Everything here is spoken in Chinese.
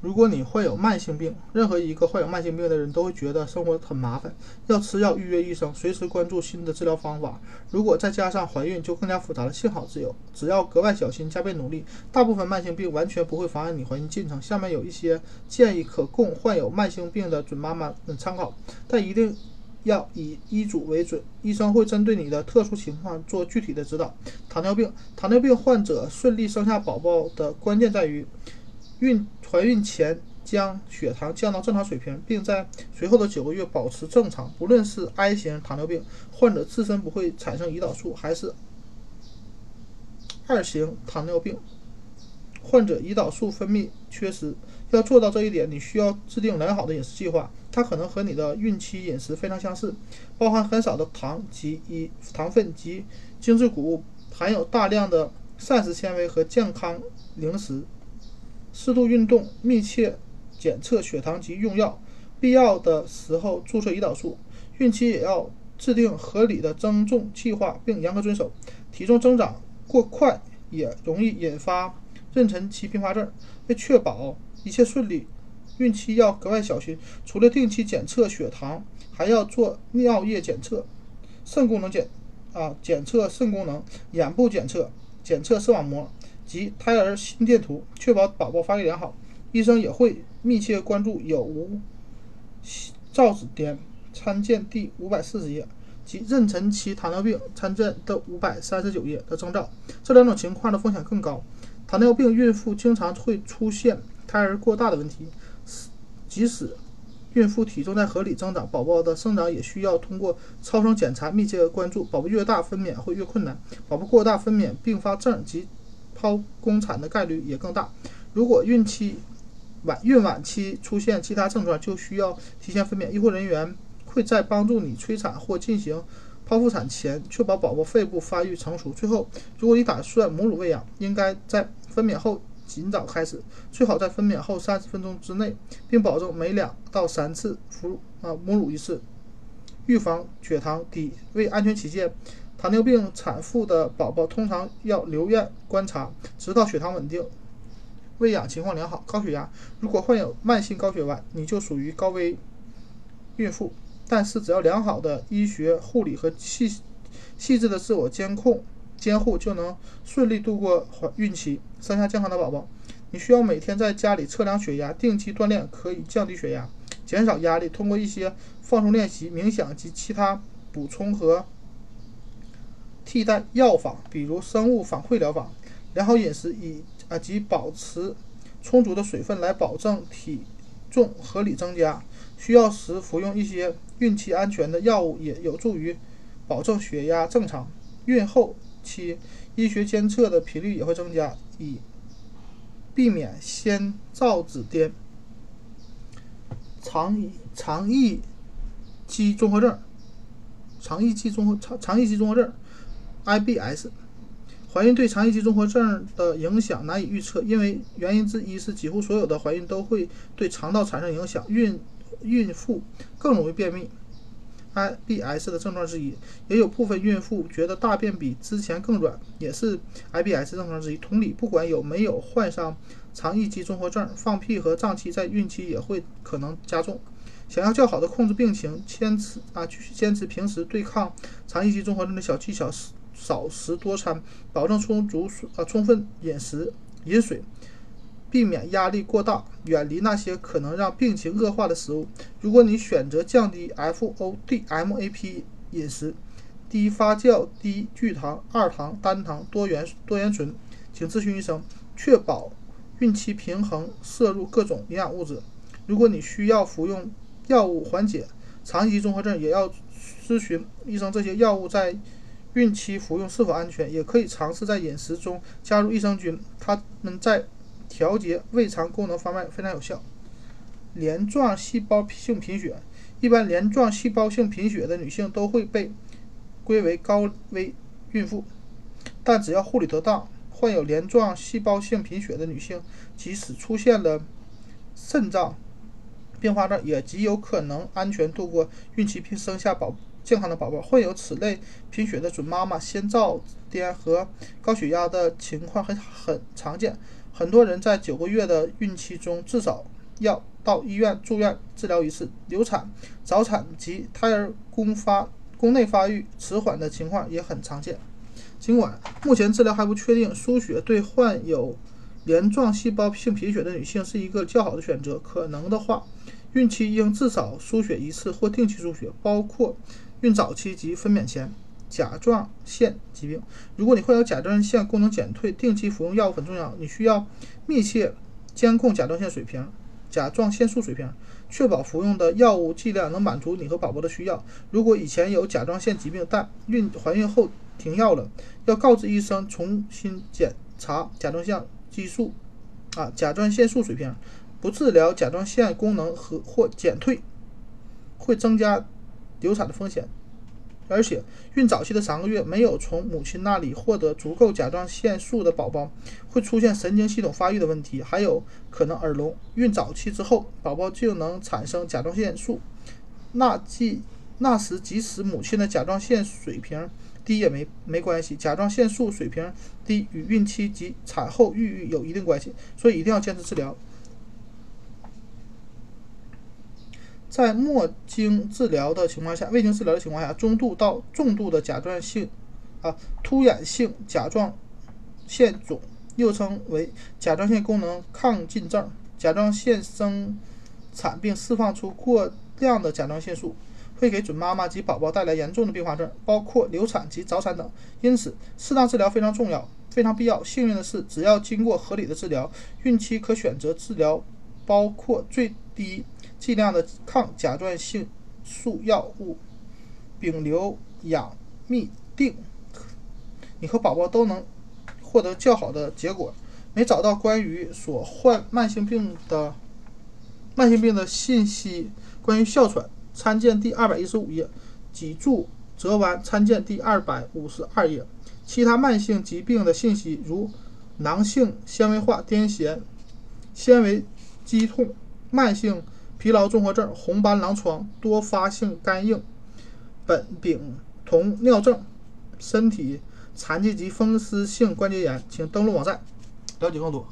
如果你患有慢性病，任何一个患有慢性病的人都会觉得生活很麻烦，要吃药、预约医生，随时关注新的治疗方法。如果再加上怀孕，就更加复杂了。幸好只有只要格外小心、加倍努力，大部分慢性病完全不会妨碍你怀孕进程。下面有一些建议可供患有慢性病的准妈妈们参考，但一定要以医嘱为准，医生会针对你的特殊情况做具体的指导。糖尿病，糖尿病患者顺利生下宝宝的关键在于。孕怀孕前将血糖降到正常水平，并在随后的九个月保持正常。不论是 I 型糖尿病患者自身不会产生胰岛素，还是二型糖尿病患者胰岛素分泌缺失，要做到这一点，你需要制定良好的饮食计划。它可能和你的孕期饮食非常相似，包含很少的糖及以糖分及精制谷物，含有大量的膳食纤维和健康零食。适度运动，密切检测血糖及用药，必要的时候注射胰岛素。孕期也要制定合理的增重计划，并严格遵守。体重增长过快也容易引发妊娠期并发症。为确保一切顺利，孕期要格外小心。除了定期检测血糖，还要做尿液检测、肾功能检啊检测肾功能、眼部检测、检测视网膜。及胎儿心电图，确保宝宝发育良好。医生也会密切关注有无造子癜，参见第五百四十页及妊娠期糖尿病，参见的五百三十九页的征兆。这两种情况的风险更高。糖尿病孕妇经常会出现胎儿过大的问题，即使孕妇体重在合理增长，宝宝的生长也需要通过超声检查密切关注。宝宝越大，分娩会越困难。宝宝过大，分娩并发症及剖宫产的概率也更大。如果孕期晚、孕晚期出现其他症状，就需要提前分娩。医护人员会在帮助你催产或进行剖腹产前，确保宝宝肺部发育成熟。最后，如果你打算母乳喂养，应该在分娩后尽早开始，最好在分娩后三十分钟之内，并保证每两到三次服啊母乳一次，预防血糖低。为安全起见。糖尿病产妇的宝宝通常要留院观察，直到血糖稳定，喂养情况良好。高血压，如果患有慢性高血压，你就属于高危孕妇。但是只要良好的医学护理和细细致的自我监控监护，就能顺利度过怀孕期，生下健康的宝宝。你需要每天在家里测量血压，定期锻炼可以降低血压，减少压力。通过一些放松练习、冥想及其他补充和。替代药法，比如生物反馈疗法，良好饮食以啊及保持充足的水分来保证体重合理增加。需要时服用一些孕期安全的药物，也有助于保证血压正常。孕后期医学监测的频率也会增加，以避免先兆子癫、肠肠易激综合症、肠易激综合肠肠易激综合症。IBS，怀孕对肠易激综合症的影响难以预测，因为原因之一是几乎所有的怀孕都会对肠道产生影响，孕孕妇更容易便秘，IBS 的症状之一。也有部分孕妇觉得大便比之前更软，也是 IBS 症状之一。同理，不管有没有患上肠易激综合症，放屁和胀气在孕期也会可能加重。想要较好的控制病情，坚持啊，继续坚持平时对抗肠易激综合症的小技巧是。少食多餐，保证充足水啊，充分饮食饮水，避免压力过大，远离那些可能让病情恶化的食物。如果你选择降低 FOD MAP 饮食，低发酵、低聚糖、二糖、单糖、多元多元醇，请咨询医生，确保孕期平衡摄入各种营养物质。如果你需要服用药物缓解肠易综合症，也要咨询医生这些药物在。孕期服用是否安全？也可以尝试在饮食中加入益生菌，它们在调节胃肠功能方面非常有效。镰状细胞性贫血，一般镰状细胞性贫血的女性都会被归为高危孕妇，但只要护理得当，患有镰状细胞性贫血的女性，即使出现了肾脏并发症，也极有可能安全度过孕期并生下宝。健康的宝宝患有此类贫血的准妈妈，先兆癫和高血压的情况很很常见，很多人在九个月的孕期中至少要到医院住院治疗一次。流产、早产及胎儿宫发宫内发育迟缓的情况也很常见。尽管目前治疗还不确定，输血对患有镰状细胞性贫血的女性是一个较好的选择。可能的话，孕期应至少输血一次或定期输血，包括孕早期及分娩前。甲状腺疾病，如果你患有甲状腺功能减退，定期服用药物很重要。你需要密切监控甲状腺水平、甲状腺素水平，确保服用的药物剂量能满足你和宝宝的需要。如果以前有甲状腺疾病，但孕怀孕后停药了，要告知医生重新检查甲状腺激素啊甲状腺素水平。不治疗甲状腺功能和或减退，会增加流产的风险。而且，孕早期的三个月没有从母亲那里获得足够甲状腺素的宝宝，会出现神经系统发育的问题，还有可能耳聋。孕早期之后，宝宝就能产生甲状腺素，那即那时即使母亲的甲状腺水平低也没没关系。甲状腺素水平低与孕期及产后抑郁有一定关系，所以一定要坚持治疗。在末经治疗的情况下，未经治疗的情况下，中度到重度的甲状腺啊突衍性甲状腺肿，又称为甲状腺功能亢进症，甲状腺生产并释放出过量的甲状腺素，会给准妈妈及宝宝带来严重的并发症，包括流产及早产等。因此，适当治疗非常重要，非常必要。幸运的是，只要经过合理的治疗，孕期可选择治疗包括最低。剂量的抗甲状腺素药物丙硫氧嘧啶，你和宝宝都能获得较好的结果。没找到关于所患慢性病的慢性病的信息，关于哮喘，参见第二百一十五页；脊柱折弯，参见第二百五十二页。其他慢性疾病的信息，如囊性纤维化癫痫、纤维肌痛、慢性。疲劳综合症、红斑狼疮、多发性肝硬、苯丙酮尿症、身体残疾及风湿性关节炎，请登录网站了解更多。